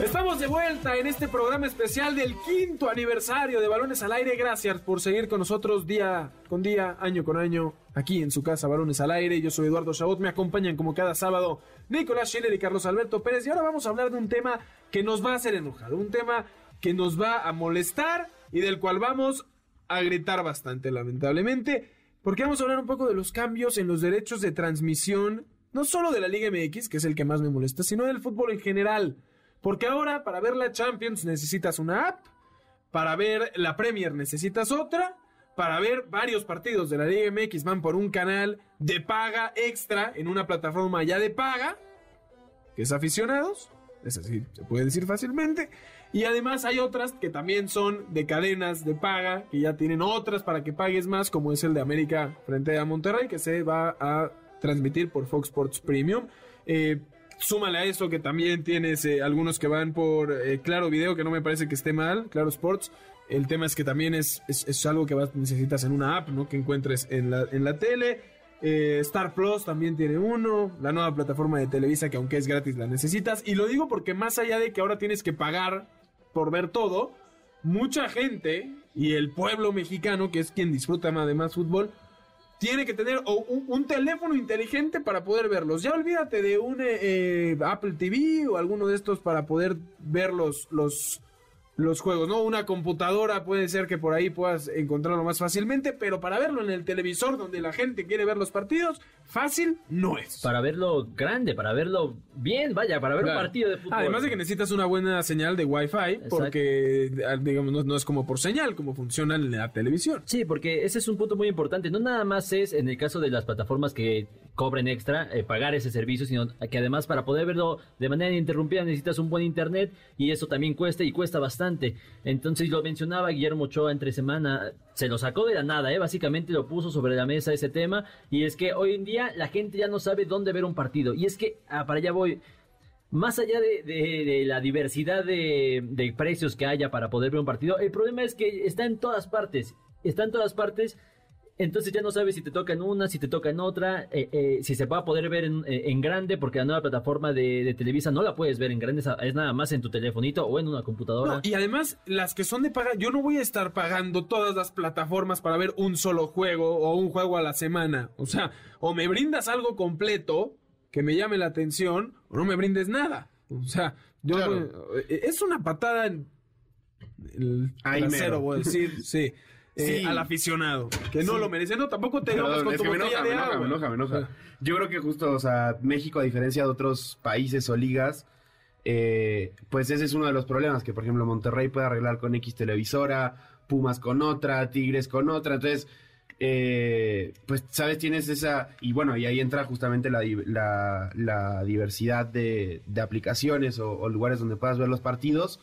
Estamos de vuelta en este programa especial del quinto aniversario de Balones al Aire. Gracias por seguir con nosotros día con día, año con año, aquí en su casa Balones al Aire. Yo soy Eduardo Chabot, me acompañan como cada sábado Nicolás Schiller y Carlos Alberto Pérez. Y ahora vamos a hablar de un tema que nos va a hacer enojar, un tema que nos va a molestar y del cual vamos a gritar bastante, lamentablemente, porque vamos a hablar un poco de los cambios en los derechos de transmisión, no solo de la Liga MX, que es el que más me molesta, sino del fútbol en general. Porque ahora para ver la Champions necesitas una app, para ver la Premier necesitas otra, para ver varios partidos de la Liga MX van por un canal de paga extra en una plataforma ya de paga, que es aficionados, es decir, se puede decir fácilmente, y además hay otras que también son de cadenas de paga, que ya tienen otras para que pagues más, como es el de América frente a Monterrey, que se va a transmitir por Fox Sports Premium. Eh, Súmale a eso que también tienes eh, algunos que van por eh, Claro Video, que no me parece que esté mal, Claro Sports. El tema es que también es, es, algo que vas, necesitas en una app, ¿no? Que encuentres en la, en la tele. Eh, Star Plus también tiene uno. La nueva plataforma de Televisa, que aunque es gratis, la necesitas. Y lo digo porque más allá de que ahora tienes que pagar por ver todo, mucha gente y el pueblo mexicano, que es quien disfruta más de más fútbol, tiene que tener un, un, teléfono inteligente para poder verlos. Ya olvídate de un eh, Apple TV o alguno de estos para poder ver los, los, los juegos, ¿no? Una computadora puede ser que por ahí puedas encontrarlo más fácilmente, pero para verlo en el televisor donde la gente quiere ver los partidos, fácil no es. Para verlo grande, para verlo bien, vaya, para ver Claro. un partido de fútbol. Además de que necesitas una buena señal de Wi-Fi, porque digamos no, no es como por señal, como funciona en la televisión. Sí, porque ese es un punto muy importante. No nada más es en el caso de las plataformas que cobren extra, eh, pagar ese servicio, sino que además para poder verlo de manera ininterrumpida necesitas un buen internet y eso también cuesta y cuesta bastante. Entonces lo mencionaba Guillermo Ochoa entre semana, se lo sacó de la nada, ¿eh? básicamente lo puso sobre la mesa ese tema y es que hoy en día la gente ya no sabe dónde ver un partido y es que, ah, para allá voy, más allá de, de- de la diversidad de, de precios que haya para poder ver un partido, el problema es que está en todas partes. Está en todas partes. Entonces ya no sabes si te toca en una, si te toca en otra, eh, eh, si se va a poder ver en, eh, en grande, porque la nueva plataforma de, de Televisa no la puedes ver en grande, es- nada más en tu telefonito o en una computadora. No, y además, las que son de paga, yo no voy a estar pagando todas las plataformas para ver un solo juego o un juego a la semana. O sea, o me brindas algo completo que me llame la atención, o no me brindes nada. O sea, yo Claro. voy- eh, es una patada en el Ahí trasero, mero. voy a decir, sí. Eh, Sí. al aficionado, que no Sí. lo merece. No, tampoco te enojas con es tu que me enoja, de me enoja, agua. me enoja, me enoja. Yo creo que justo, o sea, México, a diferencia de otros países o ligas, eh, pues ese es uno de los problemas, que por ejemplo Monterrey puede arreglar con X televisora, Pumas con otra, Tigres con otra, entonces, eh, pues, sabes, tienes esa, y bueno, y ahí entra justamente la, di- la, la diversidad de, de aplicaciones o, o lugares donde puedas ver los partidos,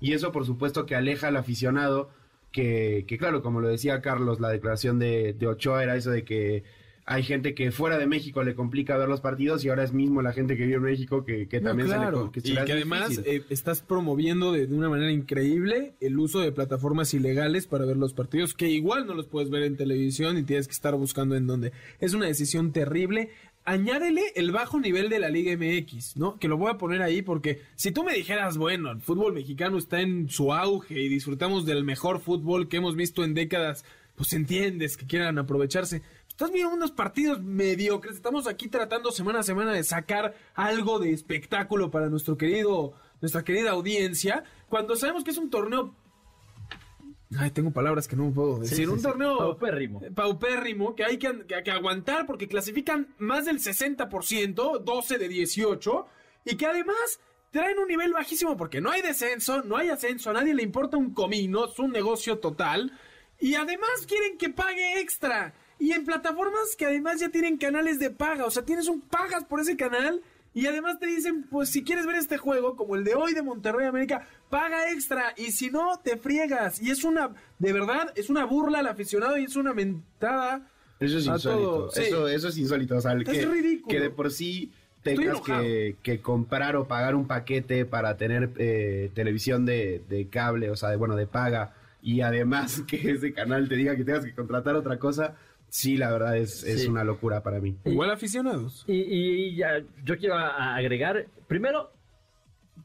y eso por supuesto que aleja al aficionado, que, que claro, como lo decía Carlos, la declaración de, de Ochoa era eso de que hay gente que fuera de México le complica ver los partidos y ahora es mismo la gente que vive en México que, que No, también se le que y que además eh, estás promoviendo de, de una manera increíble el uso de plataformas ilegales para ver los partidos, que igual no los puedes ver en televisión y tienes que estar buscando en dónde. Es una decisión terrible. Añádele el bajo nivel de la Liga MX, ¿no? Que lo voy a poner ahí porque si tú me dijeras, bueno, el fútbol mexicano está en su auge y disfrutamos del mejor fútbol que hemos visto en décadas, pues entiendes que quieran aprovecharse. Estás viendo unos partidos mediocres. Estamos aquí tratando semana a semana de sacar algo de espectáculo para nuestro querido, nuestra querida audiencia. Cuando sabemos que es un torneo. Ay, tengo palabras que no puedo decir. sí, un torneo Paupérrimo. paupérrimo que hay que, que- que aguantar porque clasifican más del 60%, 12 de 18, y que además traen un nivel bajísimo porque no hay descenso, no hay ascenso, a nadie le importa un comino, es un negocio total, y además quieren que pague extra. Y en plataformas que además ya tienen canales de paga, o sea, tienes un pagas por ese canal Y además te dicen, pues si quieres ver este juego, como el de hoy de Monterrey América, paga extra. Y si no, te friegas. Y es una, de verdad, es una burla al aficionado y es una mentada. Eso es a insólito. Sí. Eso, eso es insólito. O sea, Es que, ridículo. que de por sí tengas que comprar o pagar un paquete para tener eh, televisión de, de cable, o sea, de, bueno, de paga, y además que ese canal te diga que tengas que contratar otra cosa, sí, la verdad es, es Sí. una locura para mí. Igual aficionados. Y, y ya, yo quiero agregar, primero,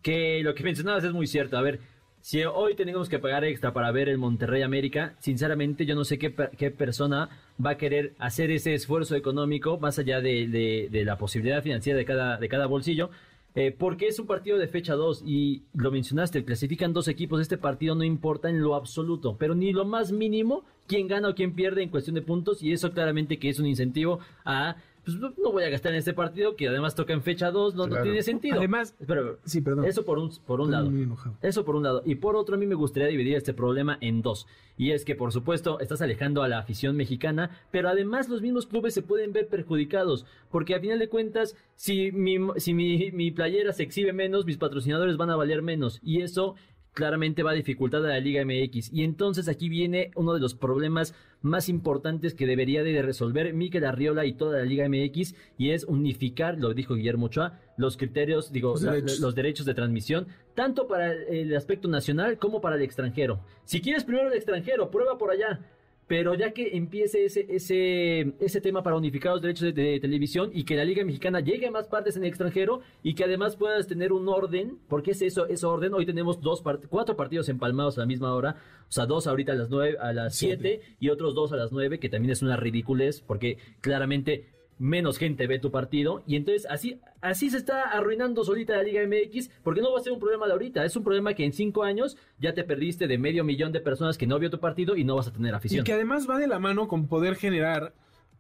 que lo que mencionabas es muy cierto. A ver, si hoy tenemos que pagar extra para ver el Monterrey América, sinceramente yo no sé qué, qué persona va a querer hacer ese esfuerzo económico más allá de, de- de la posibilidad financiera de cada, de cada bolsillo. Eh, porque es un partido de fecha 2 y lo mencionaste, clasifican dos equipos, este partido no importa en lo absoluto, pero ni lo más mínimo quién gana o quién pierde en cuestión de puntos y eso claramente que es un incentivo a pues no voy a gastar en este partido que además toca en fecha 2, no, tiene sentido. Además- pero Sí, perdón. eso por un, por un Estoy lado. Eso por un lado. Y por otro, a mí me gustaría dividir este problema en dos. Y es que, por supuesto, estás alejando a la afición mexicana, pero además los mismos clubes se pueden ver perjudicados. Porque a final de cuentas, si mi, si mi, mi playera se exhibe menos, mis patrocinadores van a valer menos. Y eso claramente va a dificultar a la Liga MX. Y entonces aquí viene uno de los problemas más importantes que debería de resolver Mikel Arriola y toda la Liga MX y es unificar, lo dijo Guillermo Ochoa, los criterios, digo, Los la- derechos. los derechos de transmisión, tanto para el aspecto nacional como para el extranjero. Si quieres primero el extranjero, prueba por allá. Pero ya que empiece ese, ese, ese tema para unificar los derechos de, de televisión y que la Liga Mexicana llegue a más partes en el extranjero y que además puedas tener un orden, porque es eso, es orden. Hoy tenemos dos part- cuatro partidos empalmados a la misma hora, o sea, dos ahorita a las nueve, a las siete y otros dos a las nueve, que también es una ridiculez, porque claramente menos gente ve tu partido y entonces así así se está arruinando solita la Liga MX porque no va a ser un problema de ahorita, es un problema que en cinco años ya te perdiste de medio millón de personas que no vio tu partido y no vas a tener Y afición. que además va de la mano con poder generar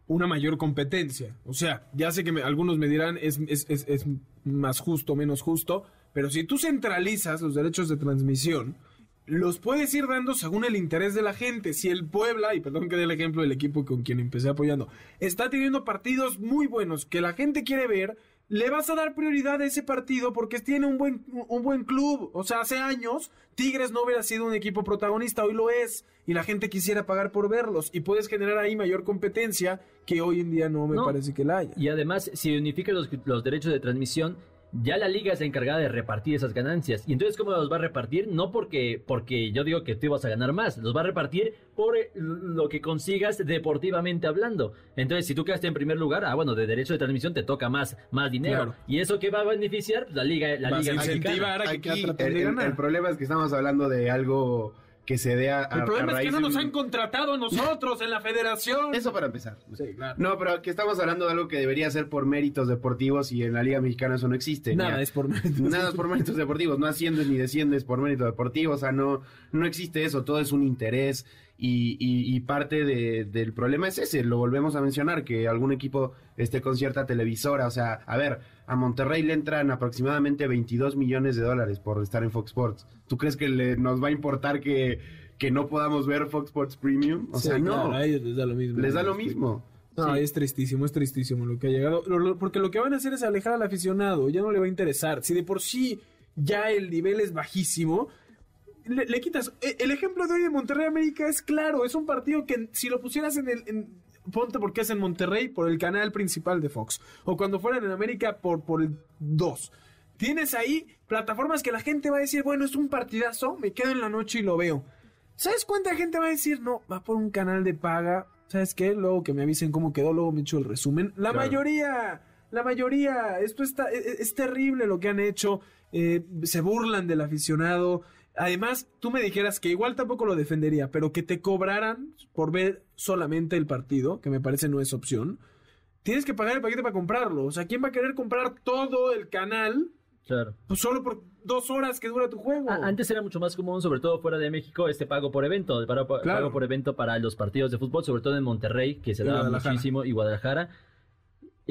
una mayor competencia. O sea, ya sé que me- algunos me dirán es, es, es, es más justo, menos justo, pero si tú centralizas los derechos de transmisión, los puedes ir dando según el interés de la gente. Si el Puebla, y perdón que dé el ejemplo del equipo con quien empecé apoyando, está teniendo partidos muy buenos que la gente quiere ver, le vas a dar prioridad a ese partido porque tiene un buen, un buen club. O sea, hace años Tigres no hubiera sido un equipo protagonista, hoy lo es, y la gente quisiera pagar por verlos. Y puedes generar ahí mayor competencia que hoy en día no me No. parece que la haya. Y además, si unificas los, los derechos de transmisión, ya la liga es la encargada de repartir esas ganancias. Y entonces, ¿cómo los va a repartir? No porque, porque yo digo que tú vas a ganar más, los va a repartir por eh, lo que consigas deportivamente hablando. Entonces, si tú quedaste en primer lugar, ah, bueno, de derecho de transmisión te toca más, más dinero. Claro. ¿Y eso qué va a beneficiar? Pues La liga, la Vas liga incentivar a que Aquí traten el, de el- ganar. el problema es que estamos hablando de algo que se dé a, a- El problema a es que raíz no nos un- han contratado a nosotros en la federación. Eso para empezar. Sí, claro. No, pero que estamos hablando de algo que debería ser por méritos deportivos y en la Liga Mexicana eso no existe. Nada a- es por Nada es por méritos deportivos, no asciendes ni desciendes por méritos deportivos, o sea, no, no existe eso, todo es un interés y, y- y parte de- del problema es ese, lo volvemos a mencionar, que algún equipo esté con cierta televisora, o sea, a ver, a Monterrey le entran aproximadamente 22 millones de dólares por estar en Fox Sports. ¿Tú crees que le- nos va a importar que, que no podamos ver Fox Sports Premium? O sea, no, claro, a ellos les da lo mismo. les da lo mismo. No, Sí. es tristísimo, es tristísimo lo que ha llegado. Lo- lo- porque lo que van a hacer es alejar al aficionado, ya no le va a interesar. Si de por sí ya el nivel es bajísimo, le, le quitas. e- El ejemplo de hoy de Monterrey América es claro, es un partido que si lo pusieras en el. en- ponte porque es en Monterrey por el canal principal de Fox. O cuando fueran en América por, por el 2. Tienes ahí plataformas que la gente va a decir, bueno, es un partidazo, me quedo en la noche y lo veo. ¿Sabes cuánta gente va a decir, no, va por un canal de paga? ¿Sabes qué? Luego que me avisen cómo quedó, luego me echo el resumen. La Claro. mayoría, la mayoría, esto está, es, es terrible lo que han hecho. Eh, se burlan del aficionado. Además, tú me dijeras que igual tampoco lo defendería, pero que te cobraran por ver solamente el partido, que me parece no es opción. Tienes que pagar el paquete para comprarlo. O sea, ¿quién va a querer comprar todo el canal Claro. pues, solo por dos horas que dura tu juego? Antes era mucho más común, sobre todo fuera de México, este pago por evento, el pago, pago por evento para los partidos de fútbol, sobre todo en Monterrey, que se daba muchísimo, y Guadalajara.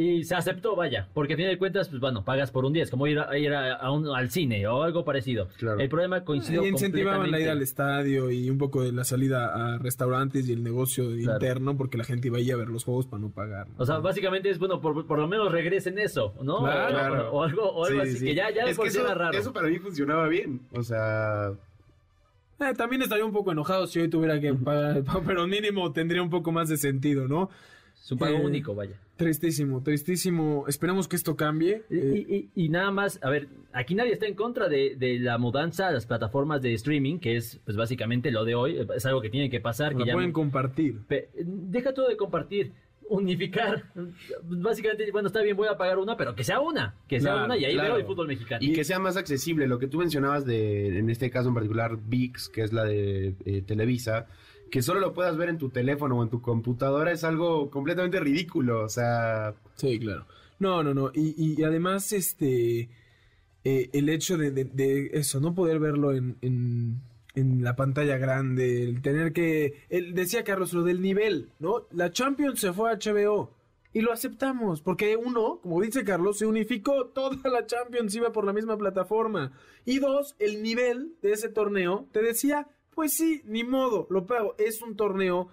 Y se aceptó, vaya, porque a fin de cuentas, pues bueno, pagas por un día, es como ir, a, ir a un, al cine o algo parecido. Claro. El problema coincidió Y incentivaban la ida al estadio y un poco de la salida a restaurantes y el negocio Claro. interno porque la gente iba a ir a ver los juegos para no pagar. ¿no? O sea, básicamente es, bueno, por, por lo menos regresen eso, ¿no? Claro. O- Claro. O, algo, o algo Sí, así, sí. que ya, ya es por que eso, raro. eso para mí funcionaba bien. O sea, Eh, también estaría un poco enojado si hoy tuviera que pagar, pero mínimo tendría un poco más de sentido, ¿no? Es un pago Eh, único, vaya. Tristísimo, tristísimo. Esperemos que esto cambie. Y, Eh, y- y nada más, a ver, aquí nadie está en contra de, de la mudanza a las plataformas de streaming, que es pues básicamente lo de hoy, es algo que tiene que pasar. Que ya pueden compartir. Pe- deja todo de compartir, unificar. Básicamente, bueno, está bien, voy a pagar una, pero que sea una, que sea Claro, una y ahí claro. veo el fútbol mexicano. y que sea más accesible. Lo que tú mencionabas de, en este caso en particular, VIX, que es la de eh, Televisa, que solo lo puedas ver en tu teléfono o en tu computadora es algo completamente ridículo. O sea, Sí, claro. No, no, no. Y, y además, este. eh, el hecho de, eso, no poder verlo en, en, la pantalla grande, el tener que. El, decía Carlos, lo del nivel, ¿no? La Champions se fue a HBO. Y lo aceptamos, porque uno, como dice Carlos, se unificó, toda la Champions iba por la misma plataforma. Y dos, el nivel de ese torneo, te decía, pues sí, ni modo, lo pago. Es un torneo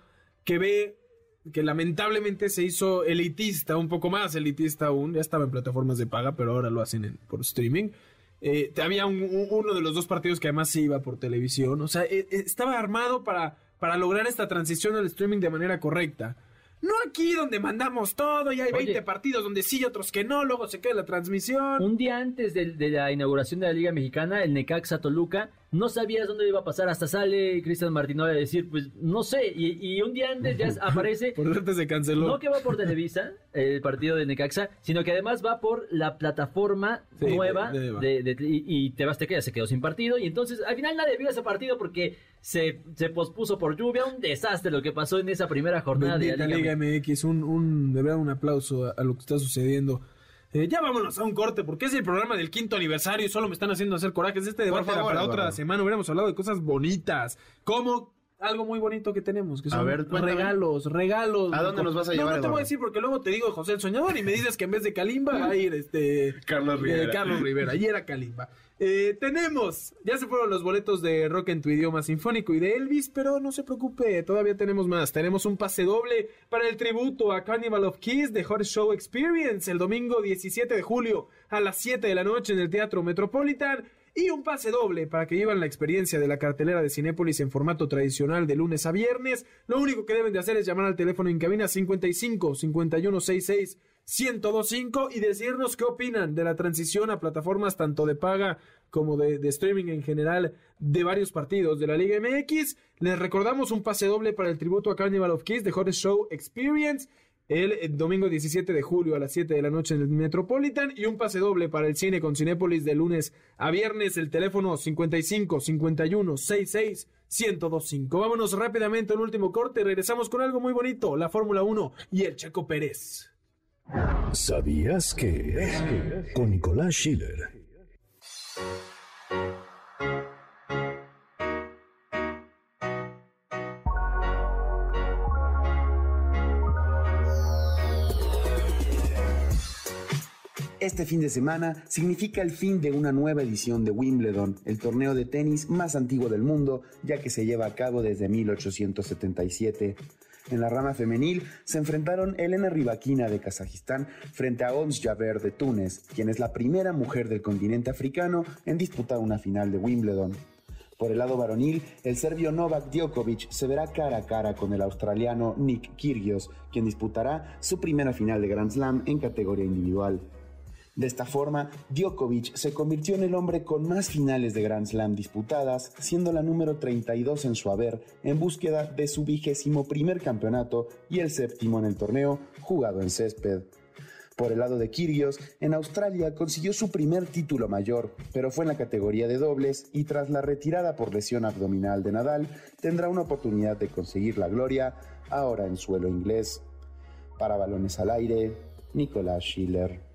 que ve que lamentablemente se hizo elitista, un poco más elitista aún, ya estaba en plataformas de paga, pero ahora lo hacen en- por streaming. Eh, había un- un- uno de los dos partidos que además se iba por televisión, o sea, eh, eh, estaba armado para, para lograr esta transición al streaming de manera correcta. No aquí donde mandamos todo y hay Oye. 20 partidos donde sí y otros que no, luego se queda la transmisión. Un día antes de, de la inauguración de la Liga Mexicana, el Necaxa Toluca, no sabías dónde iba a pasar. Hasta sale Cristian Martínez a decir, pues no sé. Y, y un día antes ya aparece. Por suerte se canceló. No que va por Televisa, el partido de Necaxa, sino que además va por la plataforma Sí, nueva de- de- de, de- y, y ya se quedó sin partido. Y entonces al final nadie vio ese partido porque se, se pospuso por lluvia. Un desastre lo que pasó en esa primera jornada de Bendita la Liga. Liga MX, un, un, de verdad un aplauso a, a lo que está sucediendo. Eh, ya vámonos a un corte, porque es el programa del quinto aniversario y solo me están haciendo hacer corajes. Este debate era favor, para otra semana. Hubiéramos hablado de cosas bonitas, como algo muy bonito que tenemos, que A son ver, cuéntame. regalos, regalos. ¿A dónde nos vas a No, llevar, No, te voy a decir porque luego te digo José el Soñador y me dices que en vez de Kalimba va a ir este... Carlos eh, Rivera. Carlos Rivera, y era Kalimba. Eh, tenemos, ya se fueron los boletos de Rock en tu idioma sinfónico y de Elvis, pero no se preocupe, todavía tenemos más. Tenemos un pase doble para el tributo a Carnival of Kiss de Hot Show Experience el domingo 17 de julio a las 7 de la noche en el Teatro Metropolitan. Y un pase doble para que llevan la experiencia de la cartelera de Cinépolis en formato tradicional de lunes a viernes. Lo único que deben de hacer es llamar al teléfono en cabina 55 51 66 1025 y decirnos qué opinan de la transición a plataformas tanto de paga como de, streaming en general de varios partidos de la Liga MX. Les recordamos un pase doble para el tributo a Carnival of Kiss de Hottest Show Experience el, eh, domingo 17 de julio a las 7 de la noche en el Metropolitan y un pase doble para el cine con Cinépolis de lunes a viernes el teléfono 55 51 66 1025. Vámonos rápidamente a un último corte regresamos con algo muy bonito, la Fórmula 1 y el Checo Pérez. ¿Sabías que? Con Nicolás Schiller. Este fin de semana significa el fin de una nueva edición de Wimbledon, el torneo de tenis más antiguo del mundo, ya que se lleva a cabo desde 1877. En la rama femenil se enfrentaron Elena Rybakina de Kazajistán frente a Ons Jaber de Túnez, quien es la primera mujer del continente africano en disputar una final de Wimbledon. Por el lado varonil, el serbio Novak Djokovic se verá cara a cara con el australiano Nick Kyrgios, quien disputará su primera final de Grand Slam en categoría individual. De esta forma, Djokovic se convirtió en el hombre con más finales de Grand Slam disputadas, siendo la número 32 en su haber, en búsqueda de su vigésimo primer campeonato y el séptimo en el torneo jugado en césped. Por el lado de Kyrgios, en Australia consiguió su primer título mayor, pero fue en la categoría de dobles y tras la retirada por lesión abdominal de Nadal, tendrá una oportunidad de conseguir la gloria ahora en suelo inglés. Para balones al aire, Nicolás Schiller.